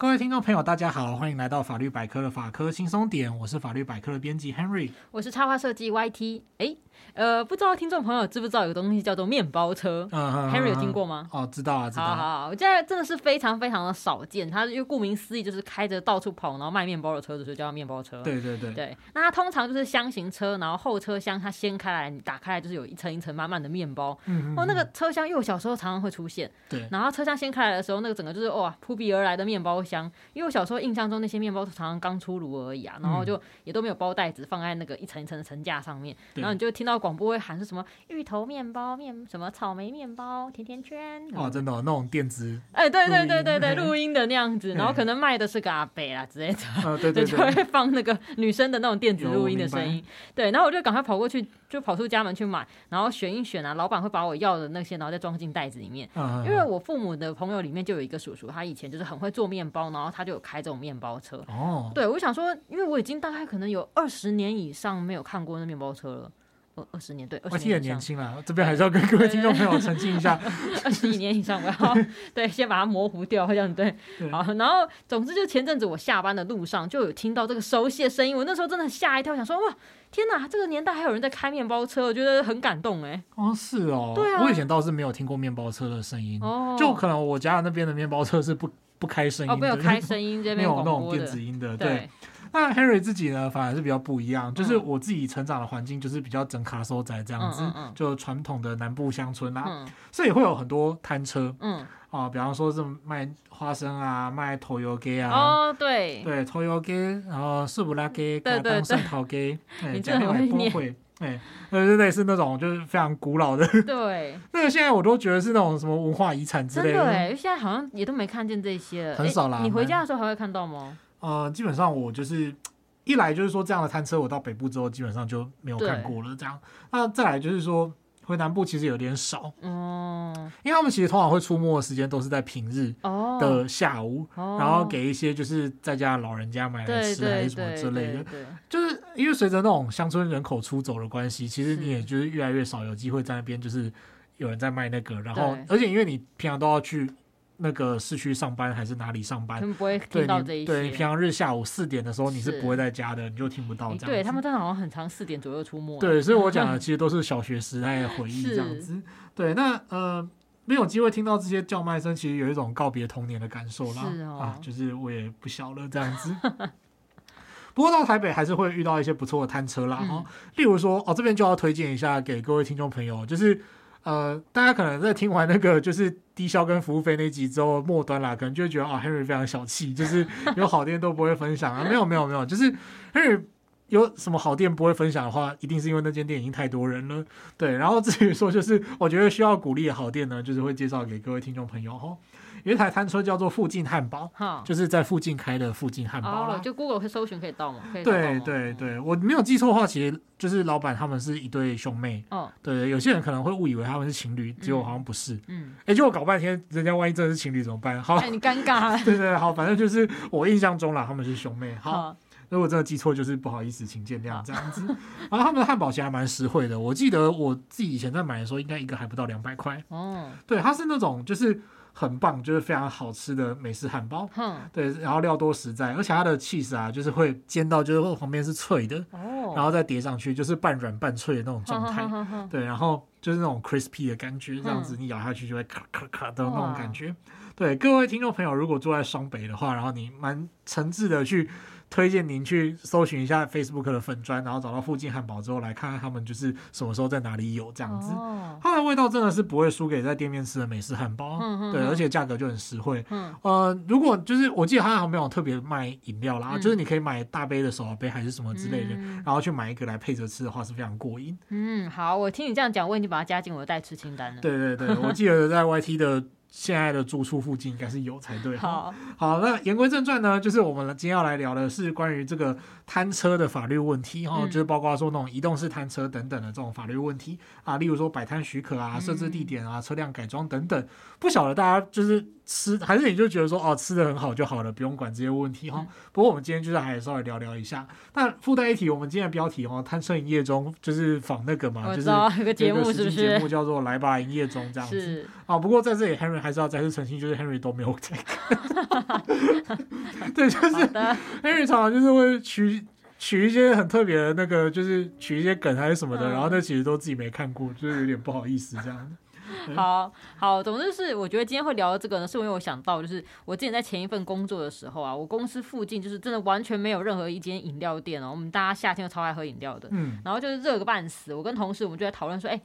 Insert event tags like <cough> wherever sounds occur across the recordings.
各位听众朋友，大家好，欢迎来到法律百科的法科轻松点，我是法律百科的编辑 Henry，我是插画设计 YT，哎。呃，不知道听众朋友知不知道有个东西叫做面包车？嗯嗯，Henry 有听过吗？哦，知道啊，知道。好好好，我现在真的是非常非常的少见。它因为顾名思义就是开着到处跑，然后卖面包的车子，所以叫面包车。对对对。对，那它通常就是箱型车，然后后车厢它掀开来，你打开来就是有一层一层满满的面包。嗯嗯。哦，那个车厢，因为我小时候常常会出现。对。然后车厢掀开来的时候，那个整个就是哇，扑鼻而来的面包香。因为我小时候印象中那些面包常常刚出炉而已啊，然后就也都没有包袋子，放在那个一层一层的层架上面。然后你就听到广播会喊是什么？芋头面包、面什么草莓面包、甜甜圈，哇，真的、哦、那种电子，哎、欸，对对对对对，录音的那样子，<laughs> 然后可能卖的是个阿伯啦之类的，对，对，<laughs> 就会放那个女生的那种电子录音的声音，对，然后我就赶快跑过去，就跑出家门去买，然后选一选啊，老板会把我要的那些，然后再装进袋子里面，嗯、因为我父母的朋友里面就有一个叔叔，他以前就是很会做面包，然后他就有开这种面包车，哦，对，我想说，因为我已经大概可能有二十年以上没有看过那面包车了。二十年对，二十年很年轻了。这边还是要跟各位听众朋友澄清一下，<laughs> 二十一年以上，<laughs> 我要对，先把它模糊掉，这样对。好，然后总之就前阵子我下班的路上就有听到这个熟悉的声音，我那时候真的吓一跳，想说哇，天哪，这个年代还有人在开面包车，我觉得很感动哎。哦，是哦，对啊，我以前倒是没有听过面包车的声音，哦，就可能我家那边的面包车是不不开声音，哦，没有开声音，这边没有那种电子音的，对。对那 Henry 自己呢，反而是比较不一样，就是我自己成长的环境就是比较整卡收仔这样子，嗯嗯嗯、就传统的南部乡村啦、所以会有很多摊车，嗯，啊，比方说是卖花生啊，卖头油鸡啊，哦，对，对，头油鸡，然后素不拉鸡，对对对，蒜头鸡，<laughs> 你真的很会念，哎，对对对，是那种就是非常古老的，对，<laughs> 那个现在我都觉得是那种什么文化遗产之类的，对，现在好像也都没看见这些了，很少啦。你回家的时候还会看到吗？呃，基本上我就是一来就是说这样的餐车，我到北部之后基本上就没有看过了。这样，那再来就是说回南部其实有点少，嗯，因为他们其实通常会出没的时间都是在平日的下午，然后给一些就是在家的老人家买来吃还是什么之类的。就是因为随着那种乡村人口出走的关系，其实你也就是越来越少有机会在那边就是有人在卖那个，然后而且因为你平常都要去。那个市区上班还是哪里上班？他们不会听到这一些。对，你平常日下午四点的时候，你是不会在家的，你就听不到这样子。对，他们真的好像很长，四点左右出没。对，所以我讲的其实都是小学时代的回忆这样子。是对，那呃，没有机会听到这些叫卖声，其实有一种告别童年的感受啦。是哦。啊，就是我也不小了这样子。<laughs> 不过到台北还是会遇到一些不错的摊车啦。哈、嗯，例如说哦，这边就要推荐一下给各位听众朋友，就是。呃，大家可能在听完那个就是低消跟服务费那集之后，末端啦，可能就会觉得啊，Henry 非常小气，<laughs> 就是有好店都不会分享啊。没有没有没有，就是 Henry 有什么好店不会分享的话，一定是因为那间店已经太多人了。对，然后至于说就是我觉得需要鼓励的好店呢，就是会介绍给各位听众朋友哈。有一台摊车叫做附近汉堡，就是在附近开的附近汉堡，哦，就 Google 可以搜寻可以到吗？对对对，对，我没有记错的话，其实就是老板他们是一对兄妹。哦，对，有些人可能会误以为他们是情侣，结果好像不是。嗯，哎，结果搞半天，人家万一真的是情侣怎么办？好，哎，你尴尬。<laughs> 对对，好，反正就是我印象中啦，他们是兄妹。好，如果真的记错，就是不好意思，请见谅这样子。<laughs> 然后他们的汉堡其实还蛮实惠的，我记得我自己以前在买的时候，应该一个还不到两百块。哦，对，它是那种就是。很棒，就是非常好吃的美式汉堡。嗯，对，然后料多实在，而且它的起司啊，就是会煎到就是旁边是脆的，哦，然后再叠上去就是半软半脆的那种状态。哦、对，然后就是那种 crispy 的感觉，这样子你咬下去就会咔咔咔的那种感觉。哇对，各位听众朋友，如果住在双北的话，然后你蛮诚挚的去。推荐您去搜寻一下 Facebook 的粉砖，然后找到附近汉堡之后，来看看他们就是什么时候在哪里有这样子。哦、它的味道真的是不会输给在店面吃的美式汉堡，嗯嗯、对，而且价格就很实惠。嗯、呃，如果就是我记得好像没有特别卖饮料啦，嗯、就是你可以买大杯的手摇杯还是什么之类的，嗯、然后去买一个来配着吃的话是非常过瘾。嗯，好，我听你这样讲，我已经把它加进我的待吃清单了。对对对，我记得在 YT 的。现在的住处附近应该是有才对。好，好，那言归正传呢，就是我们今天要来聊的是关于这个摊车的法律问题哈，嗯、就是包括说那种移动式摊车等等的这种法律问题啊，例如说摆摊许可啊、设置地点啊、车辆改装等等。不晓得大家就是吃 <laughs> 还是你就觉得说哦，吃的很好就好了，不用管这些问题哈。嗯、不过我们今天就是还稍微聊聊一下。那附带一提，我们今天的标题哈，摊车营业中就是仿那个嘛，就是有个节目是不是？节目叫做来吧营业中这样子啊。不过在这里，Henry Henry 还是要再次澄清，就是 Henry 都没有在看。<laughs> 对，就是 Henry 常常就是会取取一些很特别的那个，就是取一些梗还是什么的，嗯、然后那其实都自己没看过，就是有点不好意思这样。<laughs> 好好，总之是我觉得今天会聊到这个呢，是因为我想到，就是我之前在前一份工作的时候啊，我公司附近就是真的完全没有任何一间饮料店哦，我们大家夏天都超爱喝饮料的，嗯，然后就是热个半死，我跟同事我们就在讨论说，哎、欸。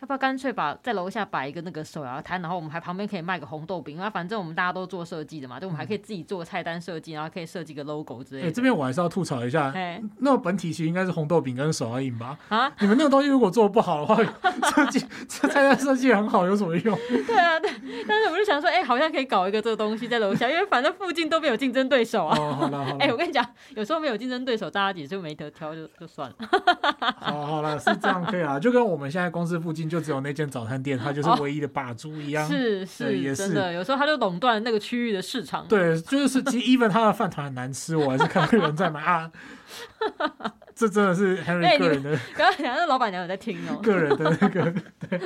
要不要干脆把在楼下摆一个那个手摇摊，然后我们还旁边可以卖个红豆饼，因为反正我们大家都做设计的嘛，就我们还可以自己做菜单设计，然后可以设计个 logo 之类的。哎、欸，这边我还是要吐槽一下，欸、那本体其实应该是红豆饼跟手摇饮吧？啊，你们那个东西如果做的不好的话，<laughs> 设计这菜单设计很好，有什么用？对啊，对，<laughs> 但是我就想说，哎、欸，好像可以搞一个这个东西在楼下，因为反正附近都没有竞争对手啊。哦，好了好了。<laughs> 哎、欸，我跟你讲，有时候没有竞争对手，大家也就没得挑就，就就算了。好，好了，是这样可以啊，就跟我们现在公司附近就只有那间早。餐店，它就是唯一的霸主一样，哦、是是，也是真的。有时候它就垄断那个区域的市场。对，就是其实 <laughs> even 它的饭团很难吃，我还是看到有人在买啊。这真的是 <laughs> Henry 个人的。刚刚讲那老板娘有在听哦，<laughs> 个人的那个。对。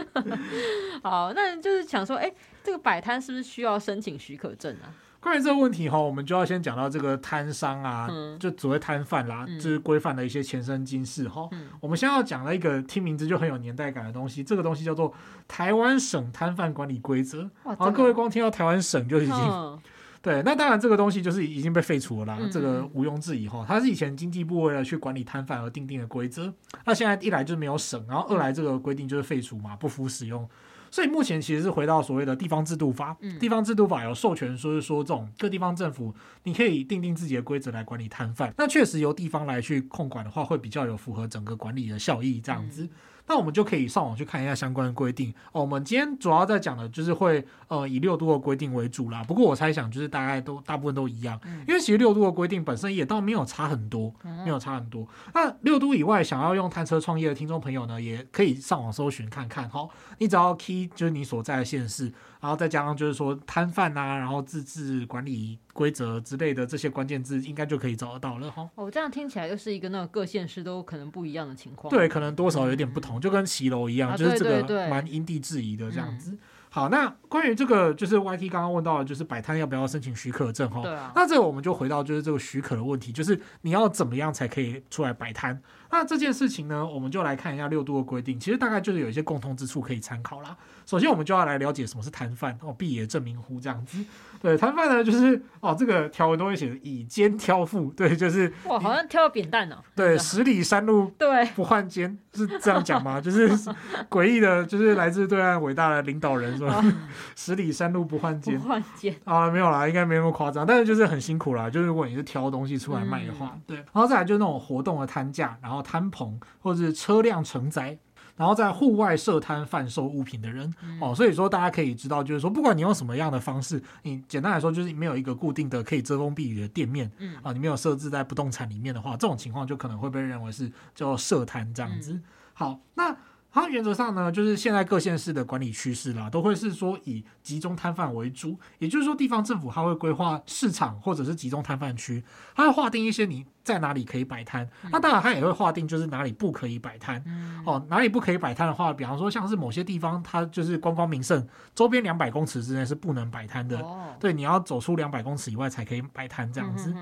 好，那就是想说，哎、欸，这个摆摊是不是需要申请许可证啊？关于这个问题哈，我们就要先讲到这个摊商啊，嗯、就所谓摊贩啦，嗯、就是规范的一些前生今世哈。嗯、我们先要讲了一个听名字就很有年代感的东西，这个东西叫做《台湾省摊贩管理规则》。各位光听到台湾省就已经、嗯、<laughs> 对，那当然这个东西就是已经被废除了啦，嗯、这个毋庸置疑哈。它是以前经济部为了去管理摊贩而定定的规则，那现在一来就是没有省，然后二来这个规定就是废除嘛，不敷使用。所以目前其实是回到所谓的地方制度法，地方制度法有授权，说是说这种各地方政府，你可以定定自己的规则来管理摊贩，那确实由地方来去控管的话，会比较有符合整个管理的效益这样子。那我们就可以上网去看一下相关的规定哦。我们今天主要在讲的就是会呃以六度的规定为主啦。不过我猜想就是大概都大部分都一样，因为其实六度的规定本身也倒没有差很多，没有差很多。那六度以外想要用探车创业的听众朋友呢，也可以上网搜寻看看哈。你只要 key 就是你所在的县市。然后再加上就是说摊贩啊，然后自治管理规则之类的这些关键字，应该就可以找得到了哈。哦，这样听起来又是一个那个各县市都可能不一样的情况。对，可能多少有点不同，嗯、就跟骑楼一样，啊、就是这个蛮因地制宜的这样子。嗯、好，那关于这个就是 YT 刚刚问到的，就是摆摊要不要申请许可证哈？对啊。那这个我们就回到就是这个许可的问题，就是你要怎么样才可以出来摆摊？那这件事情呢，我们就来看一下六度的规定，其实大概就是有一些共通之处可以参考啦。首先，我们就要来了解什么是摊贩哦，必也证明乎这样子。对，摊贩呢，就是哦，这个条文都会写以肩挑负，对，就是哇，好像挑扁担哦。对，十里山路对不换肩，是这样讲吗？就是 <laughs> 诡异的，就是来自对岸伟大的领导人说，哦、<laughs> 十里山路不换肩，不换肩啊，没有啦，应该没那么夸张，但是就是很辛苦啦。就是如果你是挑东西出来卖的话，嗯、对，然后再来就是那种活动的摊价，然后摊棚或者是车辆承载。然后在户外设摊贩售物品的人，嗯、哦，所以说大家可以知道，就是说，不管你用什么样的方式，你简单来说就是没有一个固定的可以遮风避雨的店面，嗯，啊，你没有设置在不动产里面的话，这种情况就可能会被认为是叫设摊这样子。嗯、好，那。它原则上呢，就是现在各县市的管理趋势啦，都会是说以集中摊贩为主，也就是说地方政府它会规划市场或者是集中摊贩区，它会划定一些你在哪里可以摆摊，那当然它也会划定就是哪里不可以摆摊。哦，哪里不可以摆摊的话，比方说像是某些地方它就是观光名胜，周边两百公尺之内是不能摆摊的，哦对，你要走出两百公尺以外才可以摆摊这样子。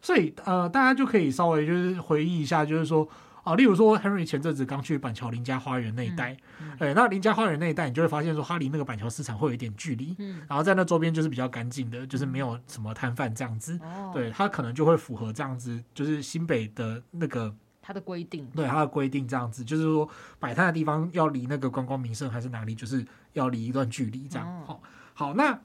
所以呃，大家就可以稍微就是回忆一下，就是说。啊，例如说，Henry 前阵子刚去板桥林家花园那一带，嗯嗯。欸，那林家花园那一带，你就会发现说，它离那个板桥市场会有一点距离，嗯，然后在那周边就是比较干净的，就是没有什么摊贩这样子，哦，对，它可能就会符合这样子，就是新北的那个它的规定，对，它的规定这样子，就是说摆摊的地方要离那个观光名胜还是哪里，就是要离一段距离这样，好，哦，好，那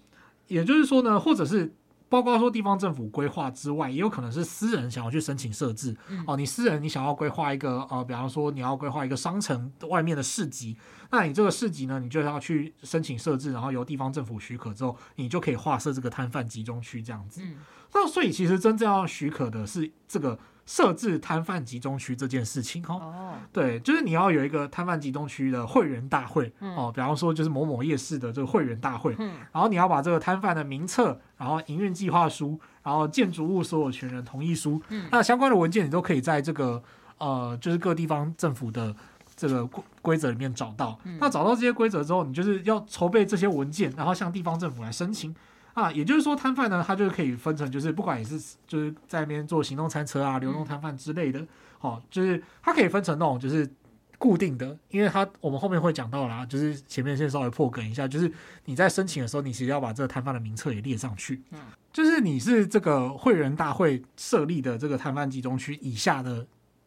也就是说呢，或者是。包括说地方政府规划之外，也有可能是私人想要去申请设置。嗯、哦，你私人你想要规划一个呃，比方说你要规划一个商城外面的市集，那你这个市集呢，你就要去申请设置，然后由地方政府许可之后，你就可以划设这个摊贩集中区这样子。嗯、那所以其实真正要许可的是这个。设置摊贩集中区这件事情哦，oh. 对，就是你要有一个摊贩集中区的会员大会、嗯、哦，比方说就是某某夜市的这个会员大会，嗯、然后你要把这个摊贩的名册，然后营运计划书，然后建筑物所有权人同意书，嗯、那相关的文件你都可以在这个呃，就是各地方政府的这个规规则里面找到。那找到这些规则之后，你就是要筹备这些文件，然后向地方政府来申请啊。也就是说，摊贩呢，他就可以分成，就是不管你是就是在那边做行动餐车啊、流动摊贩之类的，哦，就是它可以分成那种就是。固定的，因为它我们后面会讲到啦，就是前面先稍微破梗一下，就是你在申请的时候，你其实要把这个摊贩的名册也列上去。嗯，就是你是这个会员大会设立的这个摊贩集中区以下的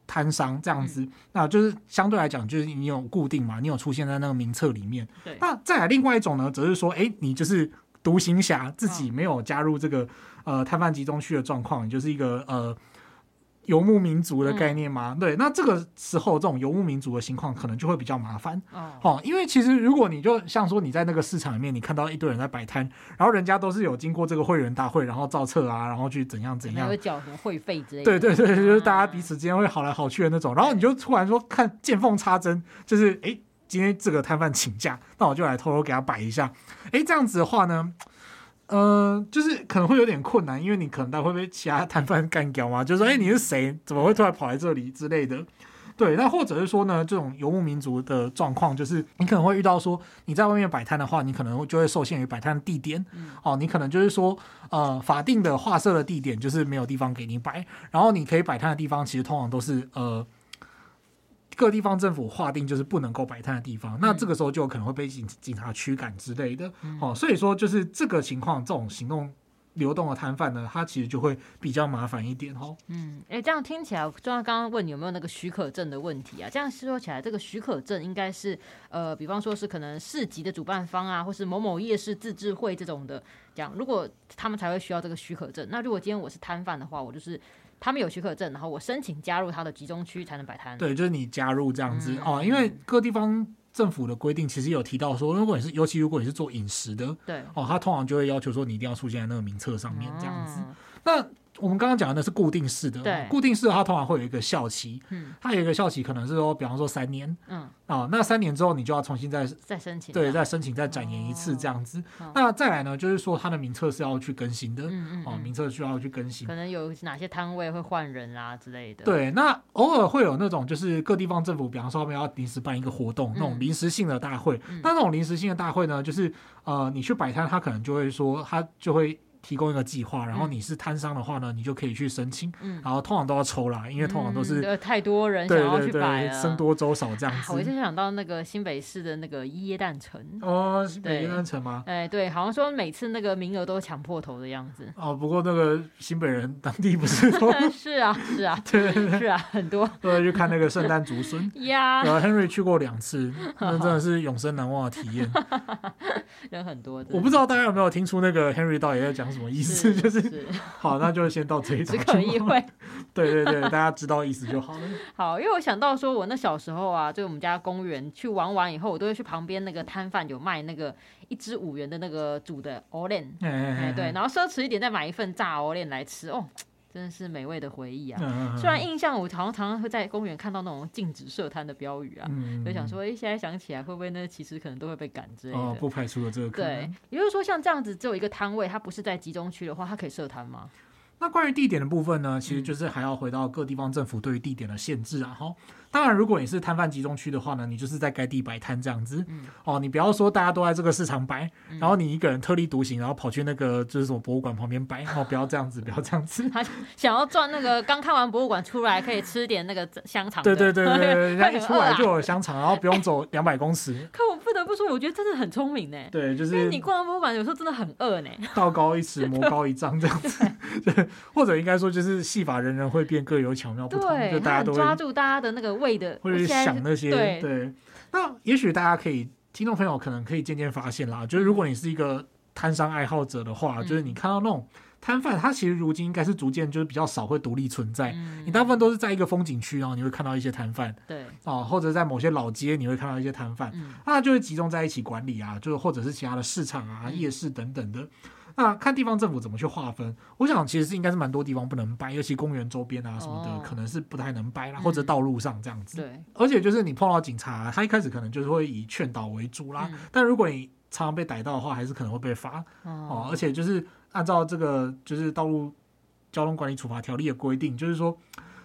摊商这样子，嗯，那就是相对来讲，就是你有固定嘛，你有出现在那个名册里面。对。那再来另外一种呢，则是说，哎，你就是独行侠，自己没有加入这个呃摊贩集中区的状况，你就是一个呃。游牧民族的概念吗？嗯、对，那这个时候这种游牧民族的情况可能就会比较麻烦哦，哦。因为其实如果你就像说你在那个市场里面，你看到一堆人在摆摊，然后人家都是有经过这个会员大会，然后造册啊，然后去怎样怎样，会缴什么会费之类的。对对对，就是大家彼此之间会好来好去的那种。然后你就突然说看见缝插针，就是哎，今天这个摊贩请假，那我就来偷偷给他摆一下。哎，这样子的话呢？呃，就是可能会有点困难，因为你可能他会被其他摊贩干掉嘛，就是说，哎、欸，你是谁？怎么会突然跑来这里之类的？对，那或者是说呢，这种游牧民族的状况，就是你可能会遇到说，你在外面摆摊的话，你可能就会受限于摆摊的地点，嗯、哦，你可能就是说，呃，法定的画设的地点就是没有地方给你摆，然后你可以摆摊的地方，其实通常都是呃。各地方政府划定就是不能够摆摊的地方，那这个时候就有可能会被警警察驱赶之类的。哦，所以说就是这个情况，这种行动流动的摊贩呢，它其实就会比较麻烦一点哦。嗯，哎，这样听起来，就像刚刚问你有没有那个许可证的问题啊？这样说起来，这个许可证应该是呃，比方说是可能市级的主办方啊，或是某某夜市自治会这种的，这样如果他们才会需要这个许可证。那如果今天我是摊贩的话，我就是。他们有许可证，然后我申请加入他的集中区才能摆摊。对，就是你加入这样子、嗯、哦，因为各地方政府的规定其实有提到说，如果你是，尤其如果你是做饮食的，对哦，他通常就会要求说你一定要出现在那个名册上面这样子。嗯、那我们刚刚讲的是固定式的，对，固定式的它通常会有一个效期，嗯，它有一个效期可能是说，比方说三年，嗯，啊，那三年之后你就要重新再再申请，对，再申请再展延一次这样子。那再来呢，就是说它的名册是要去更新的，嗯嗯，名册需要去更新，可能有哪些摊位会换人啊之类的。对，那偶尔会有那种就是各地方政府，比方说他们要临时办一个活动，那种临时性的大会，那那种临时性的大会呢，就是呃，你去摆摊，他可能就会说，他就会。提供一个计划，然后你是摊商的话呢，你就可以去申请。嗯，然后通常都要抽啦，因为通常都是、嗯、太多人想要去摆了，僧多粥少这样子。我就想到那个新北市的那个椰蛋城哦，新北耶诞城吗？哎，对，好像说每次那个名额都抢破头的样子。哦，不过那个新北人当地不是多 <laughs> 是啊，是啊，<laughs> 对，是啊，很多都要去看那个圣诞竹笋 <laughs> 呀。然后 Henry 去过两次，那真的是永生难忘的体验。人很多，我不知道大家有没有听出那个 Henry 到底在讲什么意思，就。是，是好，那就先到这一场。<laughs> 只可意会，<laughs> 对对对，大家知道意思就好了。<laughs> 好，因为我想到说，我那小时候啊，就我们家公园去玩完以后，我都会去旁边那个摊贩有卖那个一支五元的那个煮的藕链，哎对，然后奢侈一点再买一份炸藕链来吃哦。真的是美味的回忆啊！嗯、虽然印象我常常会在公园看到那种禁止设摊的标语啊，嗯、就想说，哎，现在想起来会不会呢？其实可能都会被赶之类的。哦，不排除了这个可能。对，也就是说，像这样子只有一个摊位，它不是在集中区的话，它可以设摊吗？那关于地点的部分呢，其实就是还要回到各地方政府对于地点的限制啊。哈，当然，如果你是摊贩集中区的话呢，你就是在该地摆摊这样子。嗯、哦，你不要说大家都在这个市场摆，嗯、然后你一个人特立独行，然后跑去那个就是什么博物馆旁边摆。<laughs> 哦，不要这样子，不要这样子。他想要赚那个刚看完博物馆出来可以吃点那个香肠。对对对对对，人家一出来就有香肠，然后不用走两百公尺。可我不得不说，我觉得真的很聪明呢。对，就是你逛完博物馆有时候真的很饿呢。道高一尺，魔高一丈这样子。对，或者应该说。就是戏法人人会变，各有巧妙不同。就大家都抓住大家的那个胃的，会去想那些。对，对，那也许大家可以，听众朋友可能可以渐渐发现啦，就是如果你是一个摊商爱好者的话，嗯、就是你看到那种摊贩，他其实如今应该是逐渐就是比较少会独立存在。嗯、你大部分都是在一个风景区，然后你会看到一些摊贩。对。啊，或者在某些老街，你会看到一些摊贩。嗯。那就会集中在一起管理啊，就是或者是其他的市场啊、嗯、夜市等等的。那看地方政府怎么去划分，我想其实是应该是蛮多地方不能掰，尤其公园周边啊什么的，可能是不太能掰啦，或者道路上这样子。对，而且就是你碰到警察，他一开始可能就是会以劝导为主啦，但如果你常常被逮到的话，还是可能会被罚哦。而且就是按照这个就是道路交通管理处罚条例的规定，就是说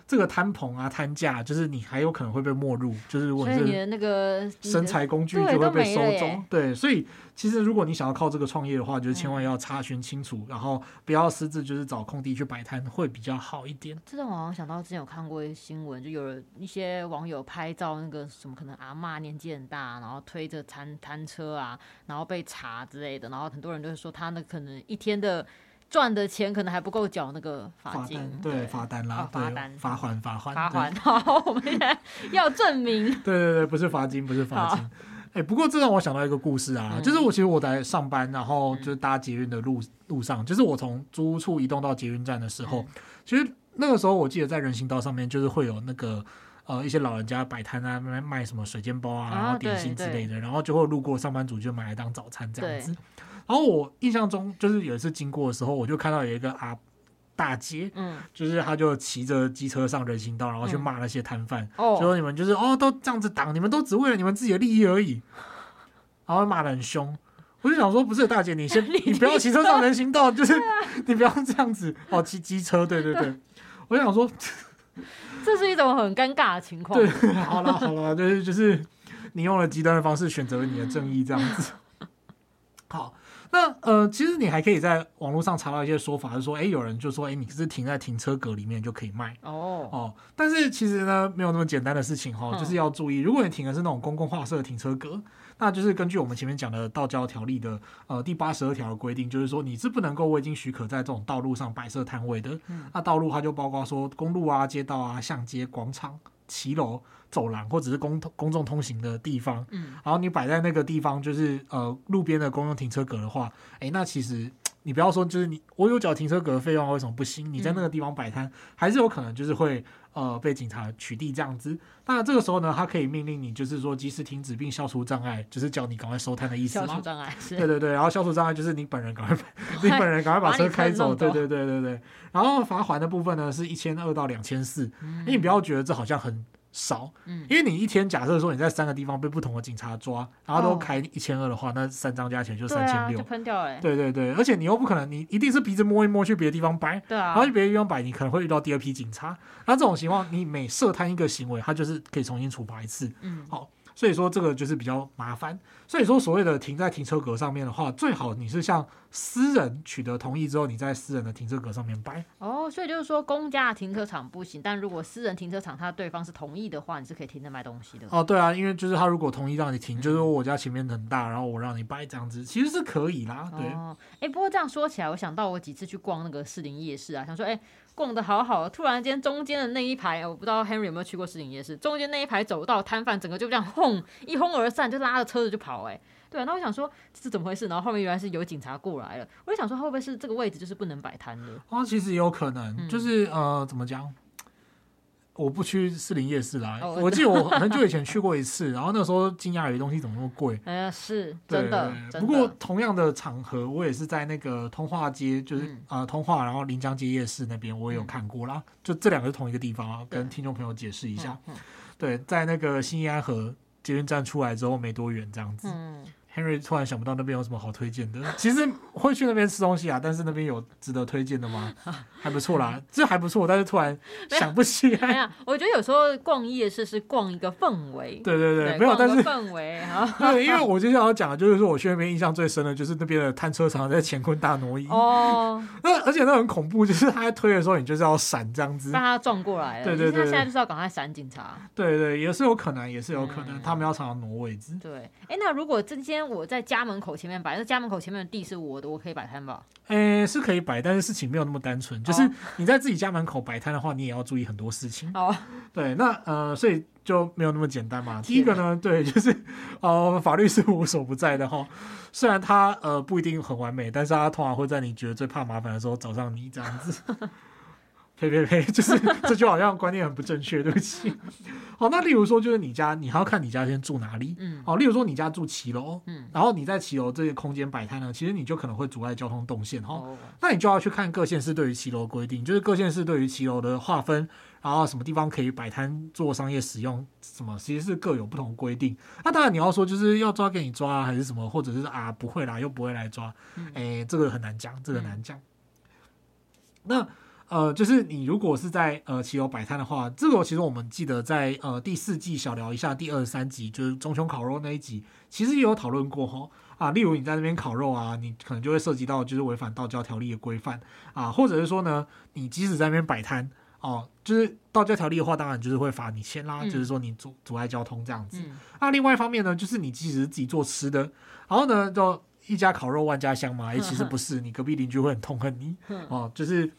这个摊棚啊、摊架，就是你还有可能会被没入，就是如果你的那个生财工具就会被收走。对，所以其实如果你想要靠这个创业的话，就是千万要查询清楚，嗯、然后不要私自就是找空地去摆摊，会比较好一点。这让我好像想到之前有看过一个新闻，就有一些网友拍照，那个什么可能阿嬷年纪很大，然后推着摊摊车啊，然后被查之类的，然后很多人就会说他那可能一天的。赚的钱可能还不够缴那个罚金，对罚单啦，罚单、罚款、罚款、罚款。<laughs> 好，我们现在要证明。<laughs> 对对对，不是罚金，不是罚金。哎、欸，不过这让我想到一个故事啊，嗯、就是我其实我在上班，然后就是搭捷运的路路上，嗯、就是我从租屋处移动到捷运站的时候，嗯、其实那个时候我记得在人行道上面就是会有那个呃一些老人家摆摊啊，卖卖什么水煎包啊，然后点心之类的，然后就会路过上班族就买来当早餐这样子。然后我印象中就是有一次经过的时候，我就看到有一个阿大姐，嗯，就是她就骑着机车上人行道，然后去骂那些摊贩，就说你们就是哦都这样子挡，你们都只为了你们自己的利益而已，然后骂的很凶。我就想说，不是大姐，你先 <laughs> 你不要骑车上人行道，就是你不要这样子哦，骑机车，对对对。我就想说，这是一种很尴尬的情况。<laughs> 对，好了好了，就是就是你用了极端的方式选择了你的正义，这样子，好。那呃，其实你还可以在网络上查到一些说法，就是说，哎，有人就说，哎，你是停在停车格里面就可以卖哦哦。但是其实呢，没有那么简单的事情哈、哦，就是要注意，如果你停的是那种公共画设的停车格，那就是根据我们前面讲的道交条例的呃第八十二条的规定，就是说你是不能够未经许可在这种道路上摆设摊位的。嗯、那道路它就包括说公路啊、街道啊、巷街、广场、骑楼。走廊或者是公公众通行的地方，嗯，然后你摆在那个地方，就是呃路边的公用停车格的话，哎，那其实你不要说，就是你我有缴停车格的费用，为什么不行？你在那个地方摆摊，还是有可能就是会呃被警察取缔这样子。那这个时候呢，他可以命令你，就是说及时停止并消除障碍，就是叫你赶快收摊的意思。消除障碍，是。对对对，然后消除障碍就是你本人赶快，<laughs> 你本人赶快把车开走。对对对对对。然后罚款的部分呢是一千二到两千四，你不要觉得这好像很。少，嗯，因为你一天假设说你在三个地方被不同的警察抓，然后都开一千二的话，那三张加起来就三千六，就喷掉了。对对对，而且你又不可能，你一定是鼻子摸一摸去别的地方摆，对啊，然后去别的地方摆，你可能会遇到第二批警察。那这种情况，你每涉摊一个行为，他就是可以重新处罚一次。嗯，好。所以说这个就是比较麻烦。所以说所谓的停在停车格上面的话，最好你是向私人取得同意之后，你在私人的停车格上面摆。哦，所以就是说公家的停车场不行，但如果私人停车场他对方是同意的话，你是可以停着卖东西的。哦，对啊，因为就是他如果同意让你停，嗯、就是说我家前面很大，然后我让你摆这样子，其实是可以啦。对。哦，哎，不过这样说起来，我想到我几次去逛那个士林夜市啊，想说，哎。逛的好好的，突然间中间的那一排，我不知道 Henry 有没有去过市井夜市，中间那一排走到摊贩整个就这样轰一哄而散，就拉着车子就跑，哎，对啊，那我想说这是怎么回事？然后后面原来是有警察过来了，我就想说会不会是这个位置就是不能摆摊的？哦，其实也有可能，就是、嗯、呃，怎么讲？我不去士林夜市啦，我记得我很久以前去过一次，然后那时候惊讶有些东西怎么那么贵。哎呀，是真的。不过同样的场合，我也是在那个通化街，就是啊、嗯呃、通化，然后临江街夜市那边我也有看过啦。嗯、就这两个是同一个地方啊，跟听众朋友解释一下。对，在那个新义安河捷运站出来之后没多远，这样子。嗯 Henry 突然想不到那边有什么好推荐的，<laughs> 其实会去那边吃东西啊，但是那边有值得推荐的吗？<laughs> 还不错啦，这还不错，但是突然 <laughs> 想不起来。没有，我觉得有时候逛夜市是逛一个氛围。对对对，没有，但是氛围啊。对，因为我接下来要讲的就是说，我去那边印象最深的就是那边的摊车常常在乾坤大挪移。哦。那而且那很恐怖，就是他在推的时候，你就是要闪这样子，让他撞过来了。对对对。他现在就是要赶快闪警察。对对，也是有可能，也是有可能，他们要常常挪位置。对。哎，那如果今天我在家门口前面摆，那家门口前面的地是我的，我可以摆摊吧？诶、欸，是可以摆，但是事情没有那么单纯。就是你在自己家门口摆摊的话，你也要注意很多事情。哦，对，那呃，所以就没有那么简单嘛。<laughs> 第一个呢，对，就是 <laughs> 呃，法律是无所不在的哈。虽然它呃不一定很完美，但是它通常会在你觉得最怕麻烦的时候找上你这样子。呸呸呸！<laughs> 就是这就好像观念很不正确，对不起。好，那例如说，就是你家，你还要看你家先住哪里。嗯。好，例如说你家住骑楼，嗯，然后你在骑楼这些空间摆摊呢，其实你就可能会阻碍交通动线哈。哦。那你就要去看各县市对于骑楼规定，就是各县市对于骑楼的划分，然后什么地方可以摆摊做商业使用，什么其实是各有不同规定。那当然你要说就是要抓给你抓，还是什么，或者是啊不会啦，又不会来抓，哎、嗯欸，这个很难讲，这个难讲。嗯、那。呃，就是你如果是在呃骑楼摆摊的话，这个其实我们记得在呃第四季小聊一下第二十三集，就是中秋烤肉那一集，其实也有讨论过哈啊。例如你在那边烤肉啊，你可能就会涉及到就是违反道教条例的规范啊，或者是说呢，你即使在那边摆摊哦，就是道教条例的话，当然就是会罚你钱啦，嗯、就是说你阻阻碍交通这样子。嗯、那另外一方面呢，就是你即使是自己做吃的，然后呢，就一家烤肉万家香嘛，哎，其实不是，你隔壁邻居会很痛恨你哦，就是。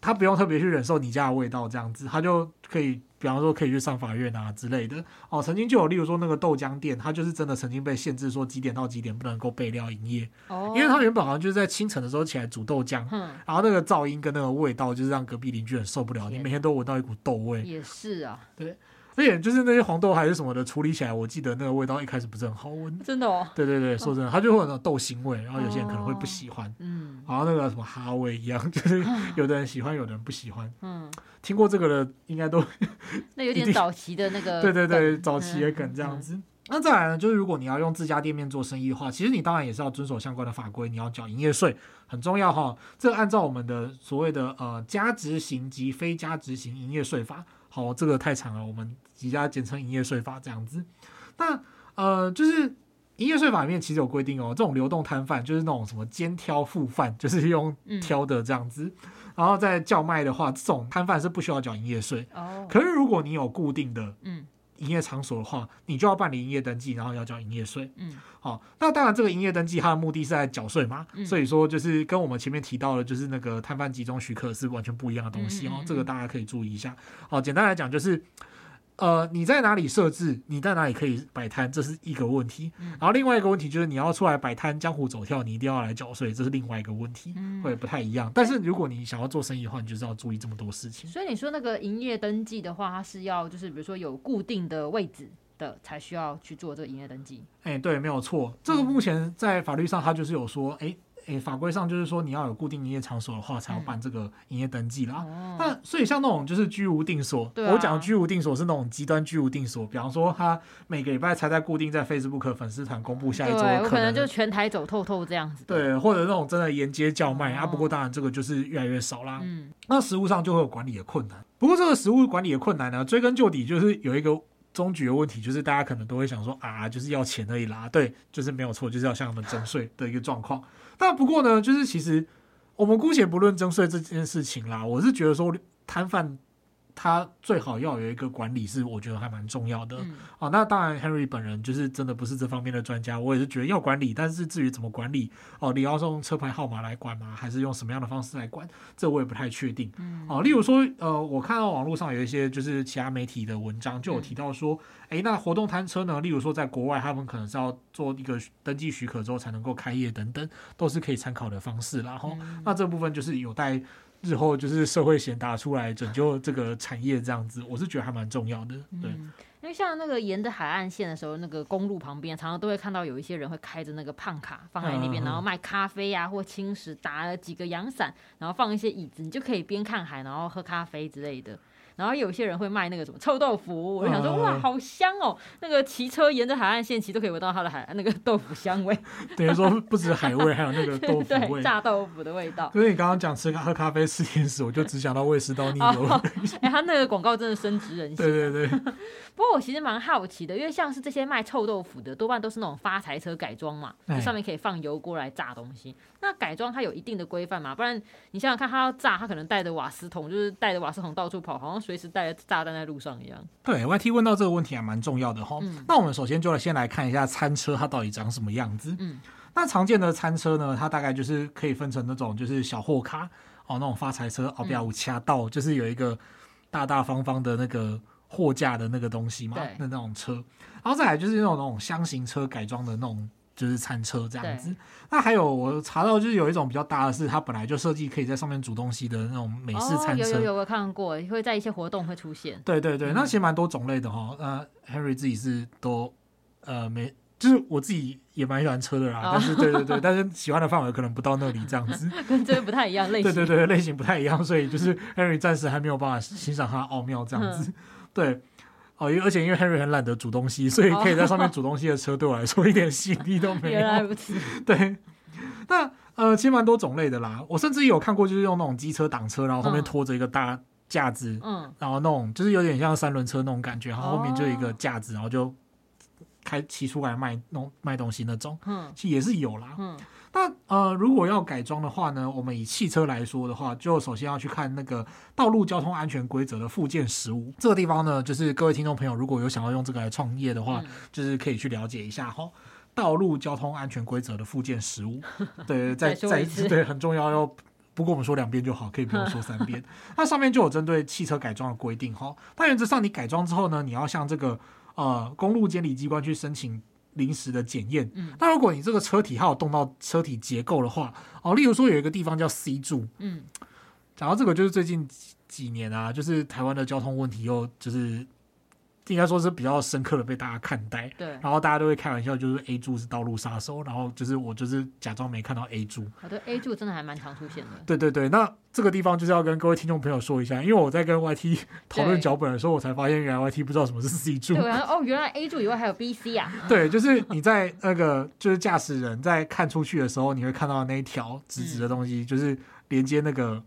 他不用特别去忍受你家的味道，这样子，他就可以，比方说可以去上法院啊之类的。哦，曾经就有，例如说那个豆浆店，他就是真的曾经被限制说几点到几点不能够备料营业，哦，因为他原本好像就是在清晨的时候起来煮豆浆，嗯，然后那个噪音跟那个味道就是让隔壁邻居很受不了，你每天都闻到一股豆味。也是啊，对。而且就是那些黄豆还是什么的处理起来，我记得那个味道一开始不是很好闻。真的哦。对对对，说真的，它就会有那种豆腥味，然后有些人可能会不喜欢。嗯。然后那个什么哈味一样，就是 <laughs> 有的人喜欢，有的人不喜欢。嗯。听过这个的应该都。<laughs> 那有点早期的那个。对对对，早期的梗这样子。那再来呢，就是如果你要用自家店面做生意的话，其实你当然也是要遵守相关的法规，你要缴营业税，很重要哈。这个按照我们的所谓的呃加值型及非加值型营业税法。好，这个太长了，我们几家简称营业税法这样子。那呃，就是营业税法里面其实有规定哦，这种流动摊贩就是那种什么兼挑副贩，就是 <laughs> 用挑的这样子。嗯、然后在叫卖的话，这种摊贩是不需要缴营业税。哦。可是如果你有固定的，嗯。营业场所的话，你就要办理营业登记，然后要交营业税。嗯，好，那当然这个营业登记它的目的是在缴税嘛，嗯、所以说就是跟我们前面提到的，就是那个摊贩集中许可是完全不一样的东西哦，嗯嗯嗯，这个大家可以注意一下。好，简单来讲就是。呃，你在哪里设置？你在哪里可以摆摊？这是一个问题。嗯、然后另外一个问题就是，你要出来摆摊，江湖走跳，你一定要来缴税，这是另外一个问题，嗯、会不太一样。但是如果你想要做生意的话，你就是要注意这么多事情。所以你说那个营业登记的话，它是要就是比如说有固定的位置的才需要去做这个营业登记。哎，对，没有错。这个目前在法律上，它就是有说，哎。诶，法规上就是说，你要有固定营业场所的话，才要办这个营业登记啦。嗯、那所以像那种就是居无定所，啊、我讲的居无定所是那种极端居无定所，比方说他每个礼拜才在固定在 Facebook 粉丝团公布下一周，可能就全台走透透这样子。对，或者那种真的沿街叫卖、哦、啊。不过当然这个就是越来越少啦。嗯，那实物上就会有管理的困难。不过这个实物管理的困难呢，追根究底就是有一个终局的问题，就是大家可能都会想说啊，就是要钱而已啦。对，就是没有错，就是要向他们征税的一个状况。但不过呢，就是其实我们姑且不论征税这件事情啦，我是觉得说摊贩。他最好要有一个管理，是我觉得还蛮重要的。嗯、哦，那当然，Henry 本人就是真的不是这方面的专家，我也是觉得要管理，但是至于怎么管理，哦，你要用车牌号码来管吗？还是用什么样的方式来管？这我也不太确定。嗯、哦，例如说，呃，我看到网络上有一些就是其他媒体的文章，就有提到说，哎、嗯，那活动摊车呢？例如说，在国外，他们可能是要做一个登记许可之后才能够开业等等，都是可以参考的方式。然后，嗯、那这部分就是有待。日后就是社会贤达出来拯救这个产业这样子，我是觉得还蛮重要的。对，嗯、因为像那个沿着海岸线的时候，那个公路旁边常常都会看到有一些人会开着那个胖卡放在那边，嗯、然后卖咖啡呀、啊、或轻食，打了几个阳伞，然后放一些椅子，你就可以边看海然后喝咖啡之类的。然后有些人会卖那个什么臭豆腐，我就想说、嗯、哇，好香哦！那个骑车沿着海岸线骑都可以闻到它的海那个豆腐香味。等于说不止海味，还有那个豆腐味，<laughs> 炸豆腐的味道。所以你刚刚讲吃喝咖啡吃甜食，我就只想到胃食道逆流。哎，他那个广告真的深植人心。对对对。不过我其实蛮好奇的，因为像是这些卖臭豆腐的，多半都是那种发财车改装嘛，就上面可以放油锅来炸东西。那改装它有一定的规范嘛？不然你想想看，它要炸，它可能带着瓦斯桶，就是带着瓦斯桶到处跑，好像随时带着炸弹在路上一样。对，YT 问到这个问题还蛮重要的哈。嗯、那我们首先就来先来看一下餐车它到底长什么样子。嗯，那常见的餐车呢，它大概就是可以分成那种就是小货卡哦，那种发财车，哦，比较有掐到，就是有一个大大方方的那个货架的那个东西嘛，那那种车。然后再来就是那种那种箱型车改装的那种。就是餐车这样子，那还有我查到就是有一种比较大的是，它本来就设计可以在上面煮东西的那种美式餐车，哦、有有有我看过，会在一些活动会出现。对对对，嗯、那其实蛮多种类的哈。那 Henry 自己是都呃没，就是我自己也蛮喜欢车的啦，哦、但是对对对，<laughs> 但是喜欢的范围可能不到那里这样子，<laughs> 跟这个不太一样类型。对对对，类型不太一样，所以就是 Henry 暂时还没有办法欣赏它的奥妙这样子，嗯、对。哦，因而且因为 Henry 很懒得煮东西，所以可以在上面 <laughs> 煮东西的车对我来说一点吸引力都没有。原来如此。对，那呃，其实蛮多种类的啦。我甚至有看过，就是用那种机车挡车，然后后面拖着一个大架子，嗯，然后那种就是有点像三轮车那种感觉，然后后面就有一个架子，然后就开骑出来卖弄卖东西那种，嗯，其实也是有啦，嗯。那呃，如果要改装的话呢，我们以汽车来说的话，就首先要去看那个道路交通安全规则的附件十五。这个地方呢，就是各位听众朋友，如果有想要用这个来创业的话，嗯、就是可以去了解一下哈。道路交通安全规则的附件十五，<laughs> 对，再再一次，对，很重要，要不过我们说两遍就好，可以不用说三遍。<laughs> 那上面就有针对汽车改装的规定哈。但原则上，你改装之后呢，你要向这个呃公路监理机关去申请。临时的检验，嗯，那如果你这个车体还有动到车体结构的话，哦，例如说有一个地方叫 C 柱，嗯，讲到这个就是最近几几年啊，就是台湾的交通问题又就是。应该说是比较深刻的被大家看待，对，然后大家都会开玩笑，就是 A 柱是道路杀手，然后就是我就是假装没看到 A 柱。好的，A 柱真的还蛮常出现的。对对对，那这个地方就是要跟各位听众朋友说一下，因为我在跟 YT 讨论脚本的时候，我才发现原来 YT 不知道什么是 C 柱。对，哦，原来 A 柱以外还有 B、C 啊。<laughs> 对，就是你在那个就是驾驶人在看出去的时候，你会看到那一条直直的东西，嗯、就是连接那个。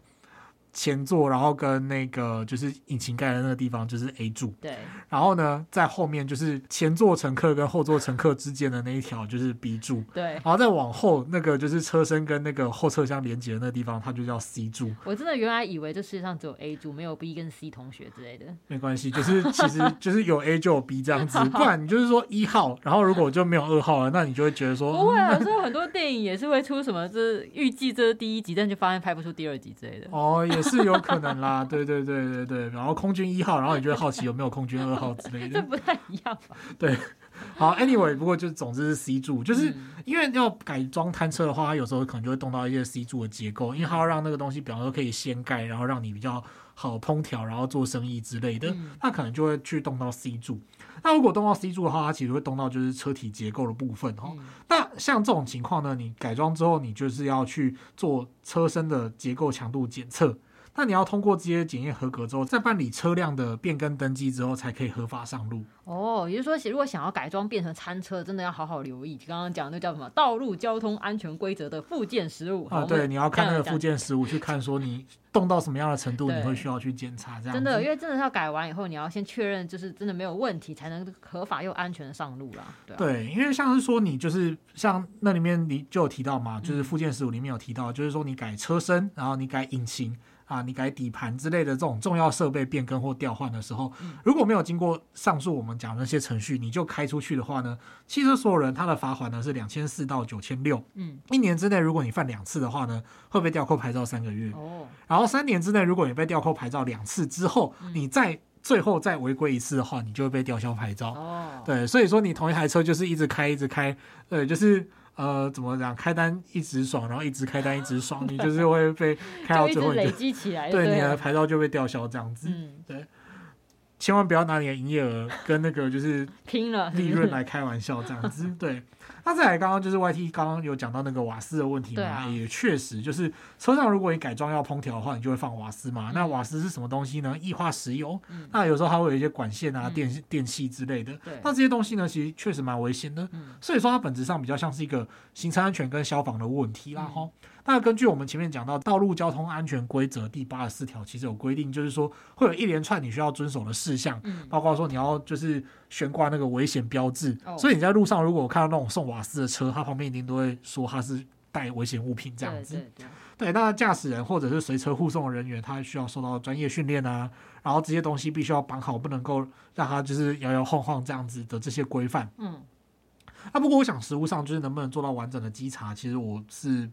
前座，然后跟那个就是引擎盖的那个地方就是 A 柱，对。然后呢，在后面就是前座乘客跟后座乘客之间的那一条就是 B 柱，对。然后再往后那个就是车身跟那个后车厢连接的那个地方，它就叫 C 柱。我真的原来以为这世界上只有 A 柱，没有 B 跟 C 同学之类的。没关系，就是其实就是有 A 就有 B 这样子，<laughs> 不然你就是说一号，然后如果就没有二号了，那你就会觉得说不会啊。所以很多电影也是会出什么，就是预计这是第一集，但就发现拍不出第二集之类的。哦，也。是有可能啦，<laughs> 对对对对对，然后空军一号，然后你就会好奇有没有空军二号之类的，这不太一样吧？对，好，anyway，不过就总之是 C 柱，就是因为要改装摊车的话，它有时候可能就会动到一些 C 柱的结构，因为它要让那个东西，比方说可以掀盖，然后让你比较好烹调，然后做生意之类的，那可能就会去动到 C 柱。那如果动到 C 柱的话，它其实会动到就是车体结构的部分哈。嗯、那像这种情况呢，你改装之后，你就是要去做车身的结构强度检测。那你要通过这些检验合格之后，再办理车辆的变更登记之后，才可以合法上路。哦，也就是说，如果想要改装变成餐车，真的要好好留意刚刚讲的那叫什么《道路交通安全规则》的附件十五啊。对，你要看那个附件十五，去看说你动到什么样的程度，你会需要去检查这样。真的，因为真的是要改完以后，你要先确认就是真的没有问题，才能合法又安全的上路啦。对，啊、对，因为像是说你就是像那里面你就有提到嘛，就是附件十五里面有提到，嗯、就是说你改车身，然后你改引擎。啊，你改底盘之类的这种重要设备变更或调换的时候，如果没有经过上述我们讲的那些程序，你就开出去的话呢，汽车所有人他的罚款呢是两千四到九千六。嗯，一年之内如果你犯两次的话呢，会被吊扣牌照三个月。哦，然后三年之内如果你被吊扣牌照两次之后，你再最后再违规一次的话，你就会被吊销牌照。哦，对，所以说你同一台车就是一直开一直开，对，就是。呃，怎么讲？开单一直爽，然后一直开单一直爽，<laughs> 你就是会被开到最后，累积起来，对，你的牌照就被吊销这样子。嗯，对，千万不要拿你的营业额跟那个就是 <laughs> 拼了利润来开玩笑这样子。对。那再来，刚刚就是 YT 刚刚有讲到那个瓦斯的问题嘛，啊、也确实就是车上如果你改装要烹调的话，你就会放瓦斯嘛。嗯、那瓦斯是什么东西呢？液化石油。嗯、那有时候它会有一些管线啊、电、嗯、电器之类的。那这些东西呢，其实确实蛮危险的。嗯、所以说它本质上比较像是一个行车安全跟消防的问题啦。哈、嗯。那根据我们前面讲到《道路交通安全规则》第八十四条，其实有规定，就是说会有一连串你需要遵守的事项，嗯、包括说你要就是悬挂那个危险标志。哦、所以你在路上如果看到那种送瓦斯的车，它旁边一定都会说它是带危险物品这样子。对，对，对，对，那驾驶人或者是随车护送的人员，他需要受到专业训练啊，然后这些东西必须要绑好，不能够让它就是摇摇晃晃这样子的这些规范。嗯。那不过我想实物上就是能不能做到完整的稽查，其实我是。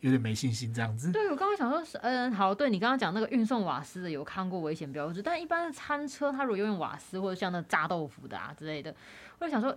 有点没信心这样子。对，我刚刚想说是，嗯，好，对你刚刚讲那个运送瓦斯的有看过危险标志，但一般的餐车，它如果用瓦斯或者像那炸豆腐的啊之类的，我就想说。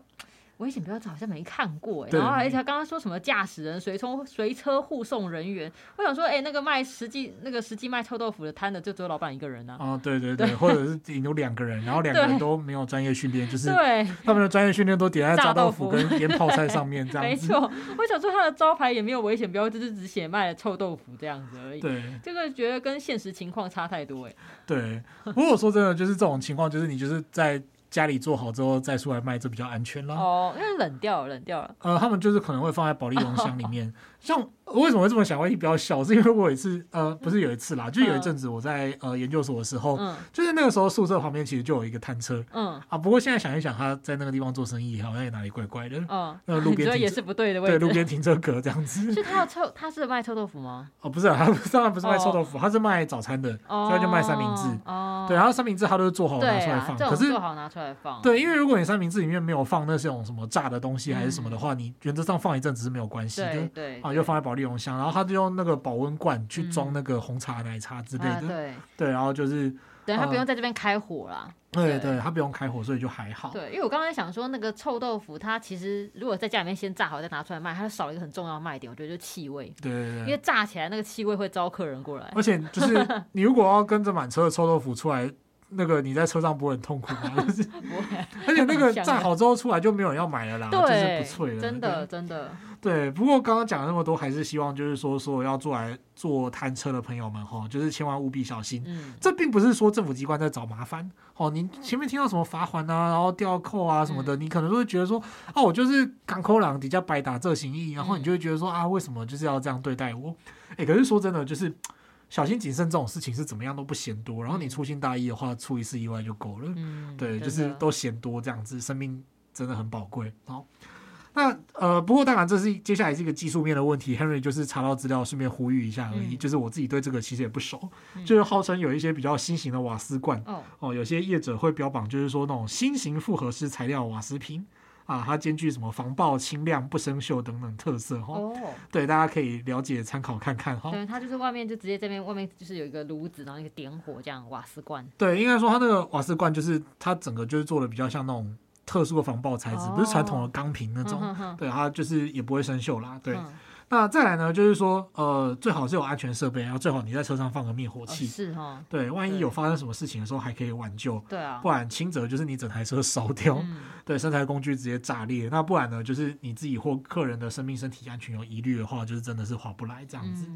危险标志好像没看过哎，对然后而且他刚刚说什么驾驶人随从随车护送人员，我想说哎，那个卖实际那个实际卖臭豆腐的摊的就只有老板一个人啊。哦，对对 <laughs> 对，对或者是有两个人，然后两个人都没有专业训练，就是对他们的专业训练都点在炸豆腐跟腌泡菜上面这样 <laughs> 子。没错，我想说他的招牌也没有危险标志，就是只写卖了臭豆腐这样子而已。对，这个觉得跟现实情况差太多哎。对，不过我说真的，就是这种情况，就是你就是在。家里做好之后再出来卖，这比较安全了。哦，因为冷掉了，冷掉了。呃，他们就是可能会放在保利龙箱里面。<laughs> 哦、像为什么会这么想？会比较笑，是因为我有一次，呃，不是有一次啦，就有一阵子我在呃研究所的时候，嗯，就是那个时候宿舍旁边其实就有一个摊车，嗯啊。不过现在想一想，他在那个地方做生意，好像也哪里怪怪的。嗯，那个路边 <laughs> 也是不对的位置，对，路边停车格这样子。是他要臭，他是卖臭豆腐吗？哦，不是，他当然不是卖臭豆腐，他是卖早餐的，所以就卖三明治。哦，对，然后三明治他都是做好拿出来放，可是做好拿出来放。对，因为如果你三明治里面没有放那种什么炸的东西还是什么的话，你原则上放一阵子是没有关系的。对，啊，就放在保利龙箱，然后他就用那个保温罐去装那个红茶、奶茶之类的。对，<laughs> 对，然后就是，对，他不用在这边开火啦。对，对，他不用开火，所以就还好。对，因为我刚才想说，那个臭豆腐，它其实如果在家里面先炸好再拿出来卖，它少了一个很重要的卖点，我觉得就是气味。对对对。因为炸起来那个气味会招客人过来。而且就是 <laughs> 你如果要跟着满车的臭豆腐出来。那个你在车上不会很痛苦吗？就是，而且那个站好之后出来就没有人要买了啦，就是不脆了。真的真的。对，不过刚刚讲了那么多，还是希望就是说，所有要做来做摊车的朋友们哈，就是千万务必小心。嗯。这并不是说政府机关在找麻烦哦。你前面听到什么罚款啊，然后吊扣啊什么的，你可能都会觉得说，哦，我就是港口狼底下白打这行义，然后你就会觉得说啊，为什么就是要这样对待我？哎，可是说真的，就是。小心谨慎这种事情是怎么样都不嫌多，然后你粗心大意的话，出一次意外就够了。嗯，对，就是都嫌多这样子，生命真的很宝贵。好，那呃，不过当然这是接下来是一个技术面的问题，Henry 就是查到资料，顺便呼吁一下而已。嗯、就是我自己对这个其实也不熟，嗯、就是号称有一些比较新型的瓦斯罐哦，哦，有些业者会标榜就是说那种新型复合式材料瓦斯瓶。啊，它兼具什么防爆、轻量、不生锈等等特色哈。哦，对，大家可以了解参考看看哈。对，它就是外面就直接这边外面就是有一个炉子，然后一个点火这样瓦斯罐。对，应该说它那个瓦斯罐就是它整个就是做的比较像那种特殊的防爆材质，哦、不是传统的钢瓶那种。对，它就是也不会生锈啦。对。嗯那再来呢，就是说，呃，最好是有安全设备，然后最好你在车上放个灭火器，是哈，对，万一有发生什么事情的时候，还可以挽救，对啊，不然轻则就是你整台车烧掉，<laughs> 对，生产工具直接炸裂，那不然呢，就是你自己或客人的生命、身体安全有疑虑的话，就是真的是划不来这样子。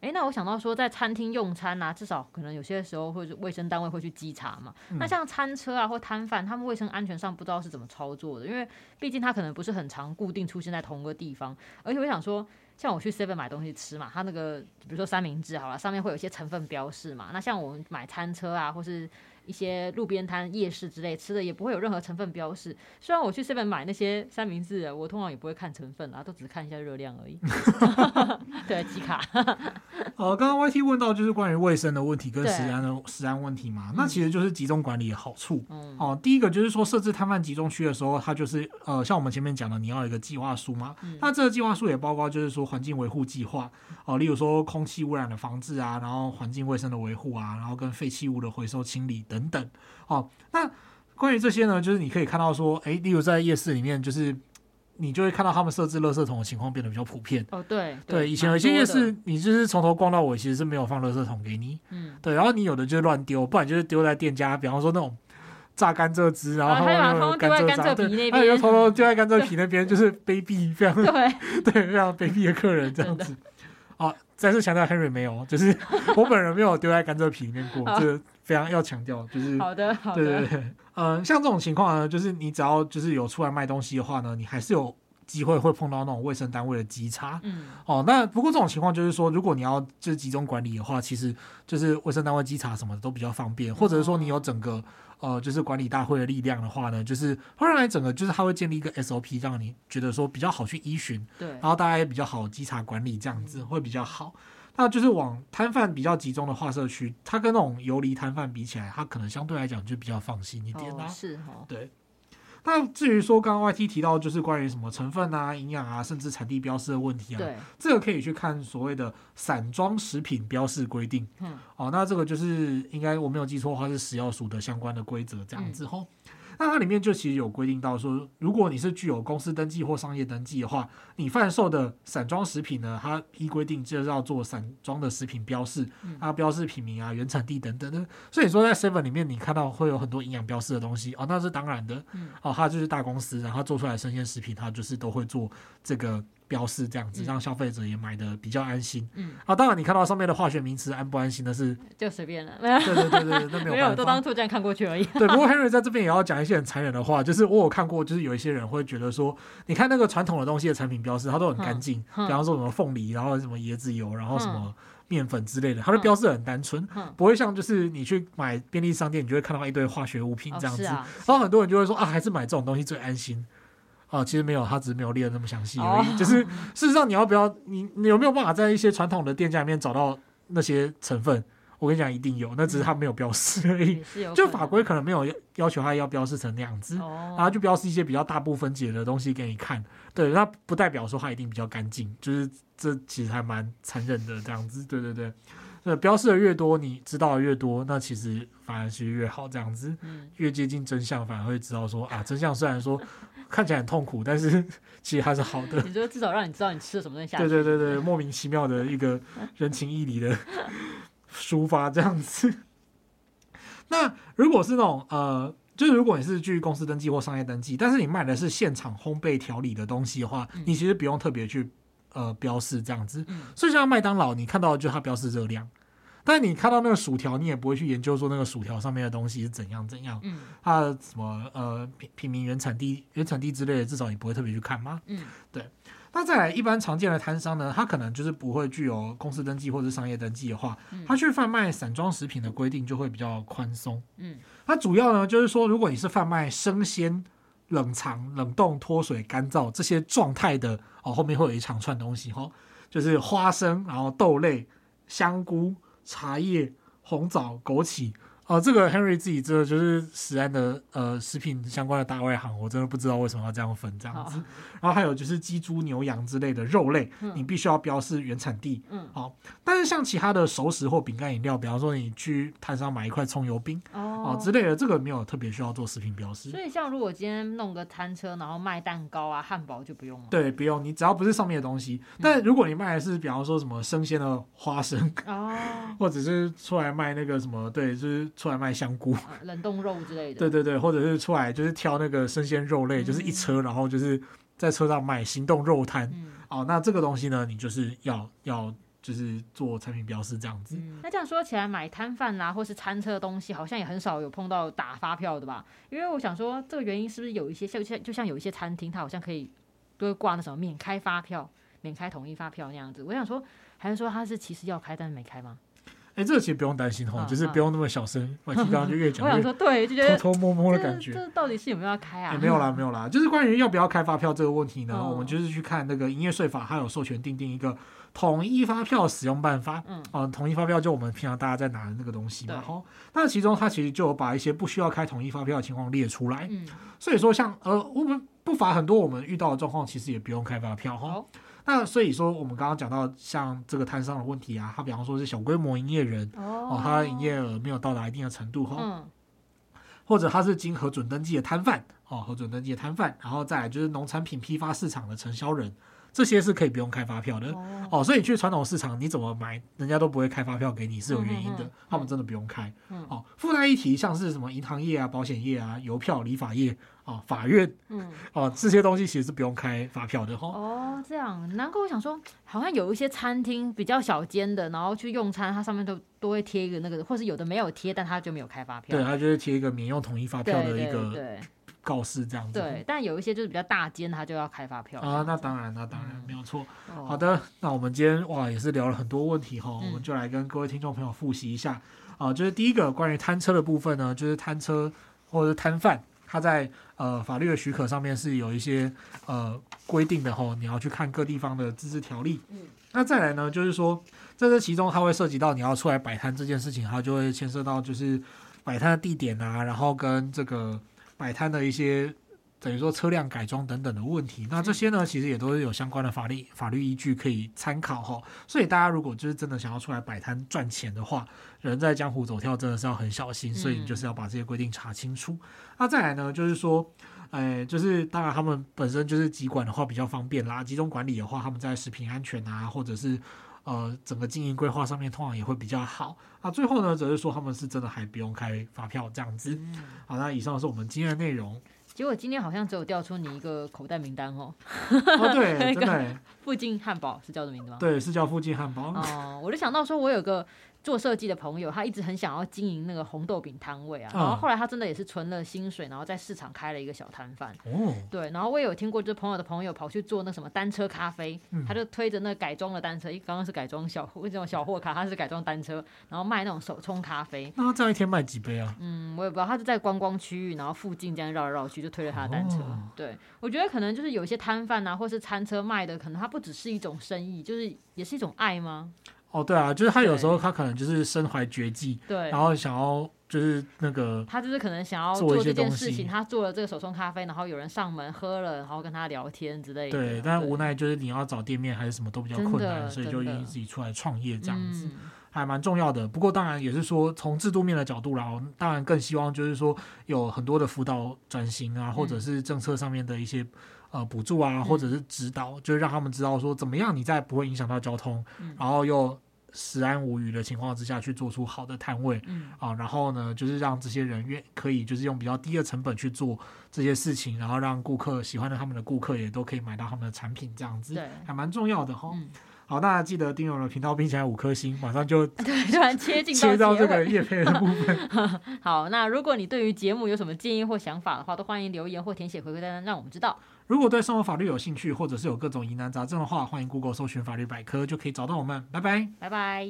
哎，那我想到说，在餐厅用餐啊，至少可能有些时候会卫生单位会去稽查嘛。那像餐车啊或摊贩，他们卫生安全上不知道是怎么操作的，因为毕竟他可能不是很常固定出现在同一个地方，而且我想说。像我去 Seven 买东西吃嘛，它那个比如说三明治好了，上面会有一些成分标示嘛。那像我们买餐车啊，或是一些路边摊、夜市之类吃的，也不会有任何成分标示。虽然我去 Seven 买那些三明治，我通常也不会看成分啊，都只是看一下热量而已。<laughs> 对，集卡。呃，刚刚 YT 问到就是关于卫生的问题跟食安的食安问题嘛，那其实就是集中管理的好处。嗯。哦、呃，第一个就是说设置摊贩集中区的时候，它就是呃，像我们前面讲的，你要有一个计划书嘛。嗯、那这个计划书也包括就是说环境维护计划，哦、呃，例如说空气污染的防治啊，然后环境卫生的维护啊，然后跟废弃物的回收清理等等等。哦、呃，那关于这些呢，就是你可以看到说，哎，例如在夜市里面，就是。你就会看到他们设置垃圾桶的情况变得比较普遍。哦，对，对，对，以前有些夜市，你就是从头逛到尾，其实是没有放垃圾桶给你。嗯，对，然后你有的就是乱丢，不然就是丢在店家，比方说那种榨甘蔗汁，然后他们丢在甘蔗皮那边，又偷偷丢在甘蔗皮 <laughs> 那边，就是卑鄙，非常对对，非常卑鄙的客人这样子。好，再次强调，Henry 没有，就是 <laughs> 我本人没有丢在甘蔗皮里面过，这非常要强调，就是好的，好的，对对对。嗯，像这种情况呢，就是你只要就是有出来卖东西的话呢，你还是有机会会碰到那种卫生单位的稽查。嗯，哦，那不过这种情况就是说，如果你要就是集中管理的话，其实就是卫生单位稽查什么的都比较方便，或者是说你有整个呃就是管理大会的力量的话呢，就是会让来整个就是它会建立一个 SOP，让你觉得说比较好去依循，对，然后大家也比较好稽查管理，这样子会比较好。那就是往摊贩比较集中的画社区，它跟那种游离摊贩比起来，它可能相对来讲就比较放心一点啦。哦，是哈，对。那至于说刚刚 YT 提到，就是关于什么成分啊、营养啊，甚至产地标示的问题啊，对，这个可以去看所谓的散装食品标示规定。嗯，哦，那这个就是应该我没有记错的话，是食药署的相关的规则这样子吼。嗯那它里面就其实有规定到说，如果你是具有公司登记或商业登记的话，你贩售的散装食品呢，它依规定就是要做散装的食品标示，它标示品名啊、原产地等等的。所以说在 Seven 里面，你看到会有很多营养标示的东西哦，那是当然的。哦，它就是大公司，然后做出来的生鲜食品，它就是都会做这个标示这样子，让消费者也买的比较安心。嗯，啊，当然你看到上面的化学名词安不安心的是就随便了，对对对对，那没有 <laughs> 没有，都当作这样看过去而已。对，不过 Henry 在这边也要讲一些很残忍的话，就是我有看过，就是有一些人会觉得说，你看那个传统的东西的产品标示，它都很干净，比方说什么凤梨，然后什么椰子油，然后什么面粉之类的，它的标示很单纯，不会像就是你去买便利商店，你就会看到一堆化学物品这样子，然后很多人就会说啊，还是买这种东西最安心。啊，其实没有，他只是没有列的那么详细而已。Oh. 就是事实上，你要不要，你你有没有办法在一些传统的店家里面找到那些成分？我跟你讲，一定有，那只是他没有标示而已。就法规可能没有要求他要标示成那样子，oh. 然后就标示一些比较大部分解的东西给你看。对，那不代表说它一定比较干净，就是这其实还蛮残忍的这样子。对对对。那，标示的越多，你知道的越多，那其实反而是越好这样子。越接近真相，反而会知道说啊，真相虽然说看起来很痛苦，但是 <laughs> 其实还是好的。<laughs> 你说至少让你知道你吃了什么东西下去。对对对对，莫名其妙的一个人情义理的抒发这样子。<laughs> 那如果是那种呃，就是如果你是去公司登记或商业登记，但是你卖的是现场烘焙调理的东西的话，你其实不用特别去呃标示这样子。所以像麦当劳，你看到的就它标示热量。但你看到那个薯条，你也不会去研究说那个薯条上面的东西是怎样怎样，嗯，它的什么呃品品名原产地原产地之类的，至少你不会特别去看吗？嗯，对。那再来，一般常见的摊商呢，他可能就是不会具有公司登记或者商业登记的话，他去贩卖散装食品的规定就会比较宽松。嗯，它主要呢就是说，如果你是贩卖生鲜、冷藏、冷冻、脱水、干燥这些状态的哦，后面会有一长串东西哈，就是花生，然后豆类、香菇。茶叶、红枣、枸杞。哦、呃，这个 Henry 自己这就是食安的呃食品相关的大外行，我真的不知道为什么要这样分这样子。然后还有就是鸡、猪、牛、羊之类的肉类，你必须要标示原产地。嗯，好。但是像其他的熟食或饼干饮料，比方说你去摊商买一块葱油饼哦、呃、之类的，这个没有特别需要做食品标示。所以像如果今天弄个摊车，然后卖蛋糕啊、汉堡就不用了。对，不用。你只要不是上面的东西。但如果你卖的是比方说什么生鲜的花生哦，<laughs> 或者是出来卖那个什么，对，就是。出来卖香菇、冷冻肉之类的，对对对，或者是出来就是挑那个生鲜肉类，就是一车，然后就是在车上卖行动肉摊。哦，那这个东西呢，你就是要要就是做产品标示这样子。那这样说起来，买摊贩啦，或是餐车的东西，好像也很少有碰到打发票的吧？因为我想说，这个原因是不是有一些像像就像有一些餐厅，它好像可以都会挂那什么免开发票、免开统一发票那样子。我想说，还是说他是其实要开，但是没开吗？哎，这个其实不用担心哈，就是不用那么小声。我刚刚就越讲越，我想说对，就觉得偷偷摸摸的感觉。这到底是有没有要开啊？也没有啦，没有啦。就是关于要不要开发票这个问题呢，我们就是去看那个营业税法，它有授权订定一个统一发票使用办法。嗯，啊，统一发票就我们平常大家在拿的那个东西嘛。好，那其中它其实就有把一些不需要开统一发票的情况列出来。嗯，所以说像呃，我们不乏很多我们遇到的状况，其实也不用开发票哈。那所以说，我们刚刚讲到像这个摊商的问题啊，他比方说是小规模营业人哦，他的营业额没有到达一定的程度哈，嗯、或者他是经核准登记的摊贩哦，核准登记的摊贩，然后再来就是农产品批发市场的承销人。这些是可以不用开发票的哦，哦，所以你去传统市场，你怎么买，人家都不会开发票给你，是有原因的，他们真的不用开。嗯、哦，附带一提，像是什么银行业啊、保险业啊、邮票、理发业啊、哦、法院，嗯，哦，这些东西其实是不用开发票的哈。哦，这样，难怪我想说，好像有一些餐厅比较小间的，然后去用餐，它上面都都会贴一个那个，或是有的没有贴，但它就没有开发票。对，它就是贴一个免用统一发票的一个。告示这样子，对，但有一些就是比较大间，他就要开发票啊。那当然，那当然、嗯、没有错。哦、好的，那我们今天哇也是聊了很多问题哈，嗯、我们就来跟各位听众朋友复习一下啊。就是第一个关于摊车的部分呢，就是摊车或者是摊贩，他在呃法律的许可上面是有一些呃规定的哈，你要去看各地方的自治条例。嗯，那再来呢，就是说在这其中，它会涉及到你要出来摆摊这件事情，它就会牵涉到就是摆摊的地点啊，然后跟这个。摆摊的一些等于说车辆改装等等的问题，那这些呢，其实也都是有相关的法律法律依据可以参考哈。所以大家如果就是真的想要出来摆摊赚钱的话，人在江湖走跳真的是要很小心，所以你就是要把这些规定查清楚。那再来呢，就是说，哎，就是当然他们本身就是集管的话比较方便啦，集中管理的话，他们在食品安全啊，或者是。呃，整个经营规划上面通常也会比较好。那最后呢，则是说他们是真的还不用开发票这样子。好，那以上是我们今天的内容。结果今天好像只有调出你一个口袋名单哦。哦，对，<laughs> 真的。附近汉堡是叫这名字吗？对，是叫附近汉堡。哦，我就想到说，我有个。做设计的朋友，他一直很想要经营那个红豆饼摊位啊，然后后来他真的也是存了薪水，然后在市场开了一个小摊贩。哦，对，然后我也有听过，就是朋友的朋友跑去做那什么单车咖啡，嗯、他就推着那改装的单车，一刚刚是改装小那种小货卡，他是改装单车，然后卖那种手冲咖啡。那他这样一天卖几杯啊？嗯，我也不知道，他是在观光区域，然后附近这样绕来绕去，就推着他的单车。哦、对，我觉得可能就是有些摊贩啊，或是餐车卖的，可能它不只是一种生意，就是也是一种爱吗？哦，对啊，就是他有时候他可能就是身怀绝技，对，然后想要就是那个，他就是可能想要做这件事情，他做了这个手冲咖啡，然后有人上门喝了，然后跟他聊天之类的。对，但无奈就是你要找店面还是什么都比较困难，所以就愿意自己出来创业这样子，嗯、还蛮重要的。不过当然也是说从制度面的角度，然后当然更希望就是说有很多的辅导转型啊，或者是政策上面的一些。呃，补助啊，或者是指导，嗯、就是让他们知道说怎么样，你在不会影响到交通，嗯、然后又食安无虞的情况之下去做出好的摊位，嗯、啊，然后呢，就是让这些人愿可以就是用比较低的成本去做这些事情，然后让顾客喜欢的他们的顾客也都可以买到他们的产品，这样子，对，还蛮重要的哈。嗯好，大家记得订阅我的频道，并且五颗星，马上就 <laughs> 对，突然切进切到这个叶配的部分。<laughs> 好，那如果你对于节目有什么建议或想法的话，都欢迎留言或填写回馈单，让我们知道。如果对生活法律有兴趣，或者是有各种疑难杂症的话，欢迎 Google 搜寻法律百科，就可以找到我们。拜拜，拜拜。